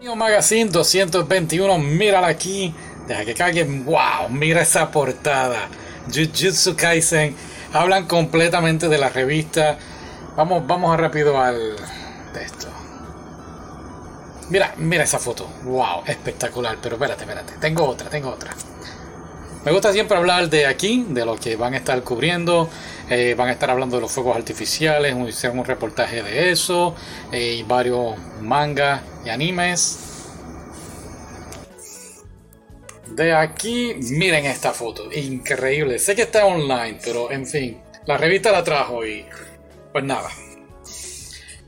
Magazine 221, mírala aquí. Deja que cague. Wow, mira esa portada. Jujutsu Kaisen. Hablan completamente de la revista. Vamos, vamos rápido al texto. Mira, mira esa foto. Wow, espectacular. Pero espérate, espérate. Tengo otra, tengo otra. Me gusta siempre hablar de aquí, de lo que van a estar cubriendo. Eh, van a estar hablando de los fuegos artificiales, hicieron un reportaje de eso, eh, y varios mangas y animes. De aquí, miren esta foto, increíble. Sé que está online, pero en fin, la revista la trajo y pues nada,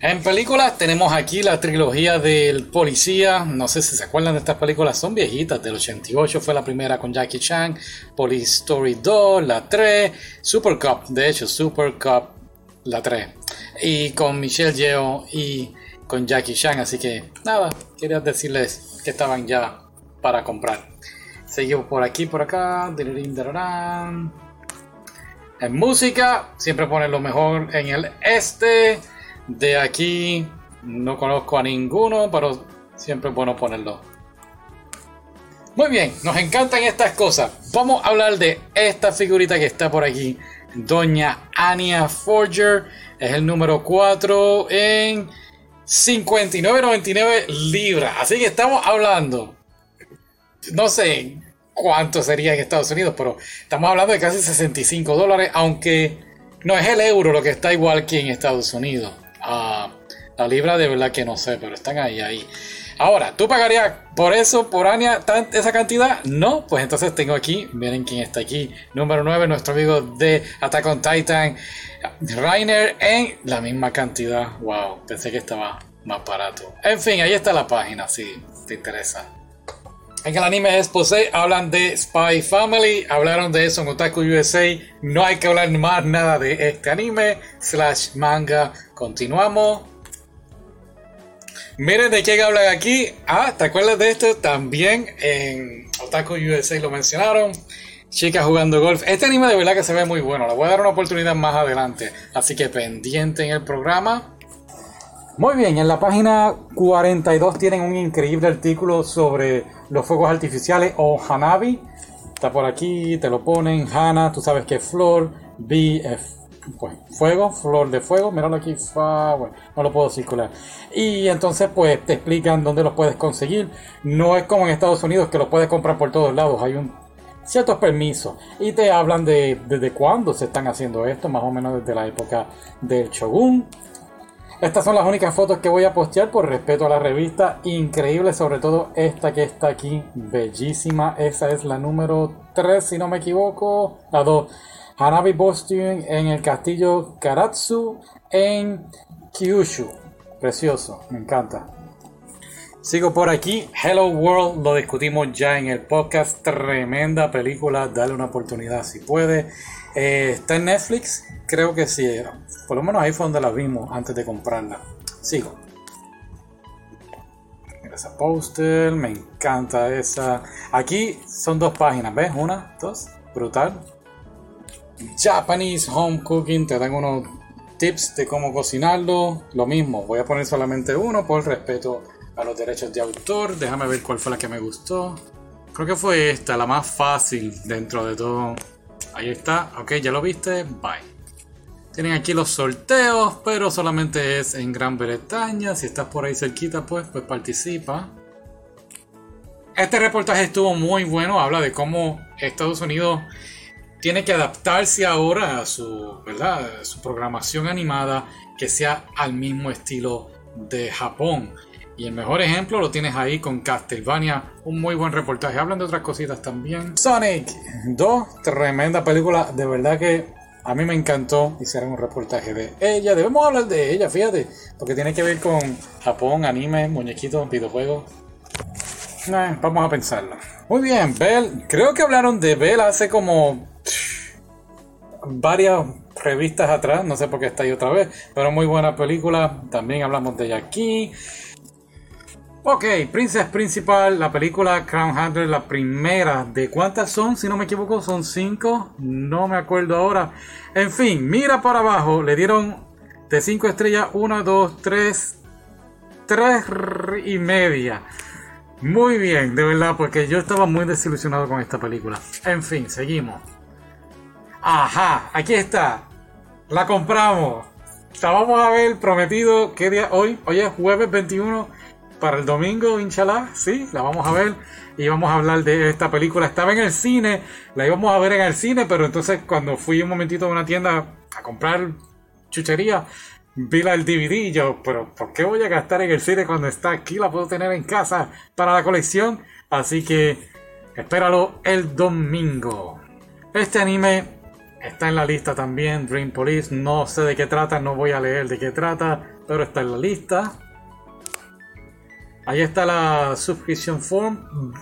en películas tenemos aquí la trilogía del policía. No sé si se acuerdan de estas películas, son viejitas. Del 88 fue la primera con Jackie Chan. Police Story 2, la 3. Super Cup, de hecho, Super Cup, la 3. Y con Michelle Yeoh y con Jackie Chan. Así que nada, quería decirles que estaban ya para comprar. Seguimos por aquí, por acá. En música, siempre ponen lo mejor en el este. De aquí no conozco a ninguno, pero siempre es bueno ponerlo. Muy bien, nos encantan estas cosas. Vamos a hablar de esta figurita que está por aquí. Doña Anya Forger. Es el número 4 en 59.99 libras. Así que estamos hablando. No sé cuánto sería en Estados Unidos, pero estamos hablando de casi 65 dólares. Aunque no es el euro lo que está igual que en Estados Unidos. Ah, la libra de verdad que no sé, pero están ahí, ahí. Ahora, ¿tú pagarías por eso, por Anya, esa cantidad? No, pues entonces tengo aquí, miren quién está aquí. Número 9, nuestro amigo de Attack on Titan, Rainer, en la misma cantidad. Wow, pensé que estaba más barato. En fin, ahí está la página, si te interesa. En el anime Expose hablan de Spy Family, hablaron de eso en Otaku USA. No hay que hablar más nada de este anime, slash manga. Continuamos. Miren de quién hablan aquí. Ah, ¿te acuerdas de esto? También en Otaku USA lo mencionaron. Chicas jugando golf. Este anime de verdad que se ve muy bueno. Le voy a dar una oportunidad más adelante. Así que pendiente en el programa. Muy bien, en la página 42 tienen un increíble artículo sobre los fuegos artificiales o Hanabi. Está por aquí, te lo ponen. Hana, tú sabes que es flor. B, pues, fuego, flor de fuego. Míralo aquí, bueno, no lo puedo circular. Y entonces, pues te explican dónde los puedes conseguir. No es como en Estados Unidos que los puedes comprar por todos lados. Hay un ciertos permisos y te hablan de desde cuándo se están haciendo esto, más o menos desde la época del shogun estas son las únicas fotos que voy a postear por respeto a la revista. Increíble, sobre todo esta que está aquí. Bellísima. Esa es la número 3, si no me equivoco. La 2. Hanabi Boston en el castillo Karatsu en Kyushu. Precioso, me encanta. Sigo por aquí. Hello World lo discutimos ya en el podcast. Tremenda película. Dale una oportunidad si puede. Eh, está en Netflix. Creo que sí. Por lo menos ahí fue donde la vimos antes de comprarla. Sigo. Mira esa póster, me encanta esa. Aquí son dos páginas, ¿ves? Una, dos, brutal. Japanese Home Cooking, te dan unos tips de cómo cocinarlo. Lo mismo, voy a poner solamente uno por respeto a los derechos de autor. Déjame ver cuál fue la que me gustó. Creo que fue esta, la más fácil dentro de todo. Ahí está, ok, ya lo viste, bye. Tienen aquí los sorteos, pero solamente es en Gran Bretaña. Si estás por ahí cerquita, pues, pues participa. Este reportaje estuvo muy bueno. Habla de cómo Estados Unidos tiene que adaptarse ahora a su, ¿verdad? su programación animada que sea al mismo estilo de Japón. Y el mejor ejemplo lo tienes ahí con Castlevania, un muy buen reportaje. Hablan de otras cositas también. Sonic 2, tremenda película, de verdad que a mí me encantó, hicieron un reportaje de ella. Debemos hablar de ella, fíjate, porque tiene que ver con Japón, anime, muñequitos, videojuegos. vamos a pensarlo. Muy bien, Bell. Creo que hablaron de Bell hace como varias revistas atrás. No sé por qué está ahí otra vez, pero muy buena película. También hablamos de ella aquí. Ok, Princess Principal, la película Crown Hunter, la primera. ¿De cuántas son? Si no me equivoco, son cinco. No me acuerdo ahora. En fin, mira para abajo. Le dieron de cinco estrellas 1, 2, 3, tres y media. Muy bien, de verdad, porque yo estaba muy desilusionado con esta película. En fin, seguimos. Ajá, aquí está. La compramos. La vamos a ver prometido. ¿Qué día? Hoy. Hoy es jueves 21 para el domingo, inshallah. Sí, la vamos a ver. Y vamos a hablar de esta película. Estaba en el cine. La íbamos a ver en el cine. Pero entonces cuando fui un momentito a una tienda a comprar chuchería. Vi la del DVD y yo, pero ¿por qué voy a gastar en el cine cuando está aquí? La puedo tener en casa para la colección. Así que espéralo el domingo. Este anime está en la lista también, Dream Police. No sé de qué trata, no voy a leer de qué trata, pero está en la lista. Ahí está la subscription form.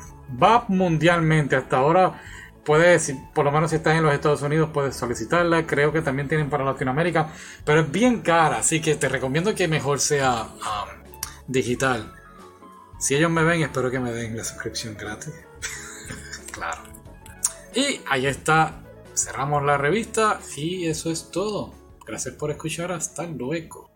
Va mundialmente hasta ahora puedes, por lo menos si estás en los Estados Unidos, puedes solicitarla. Creo que también tienen para Latinoamérica, pero es bien cara, así que te recomiendo que mejor sea um, digital. Si ellos me ven, espero que me den la suscripción gratis. claro. Y ahí está. Cerramos la revista y eso es todo. Gracias por escuchar. Hasta luego.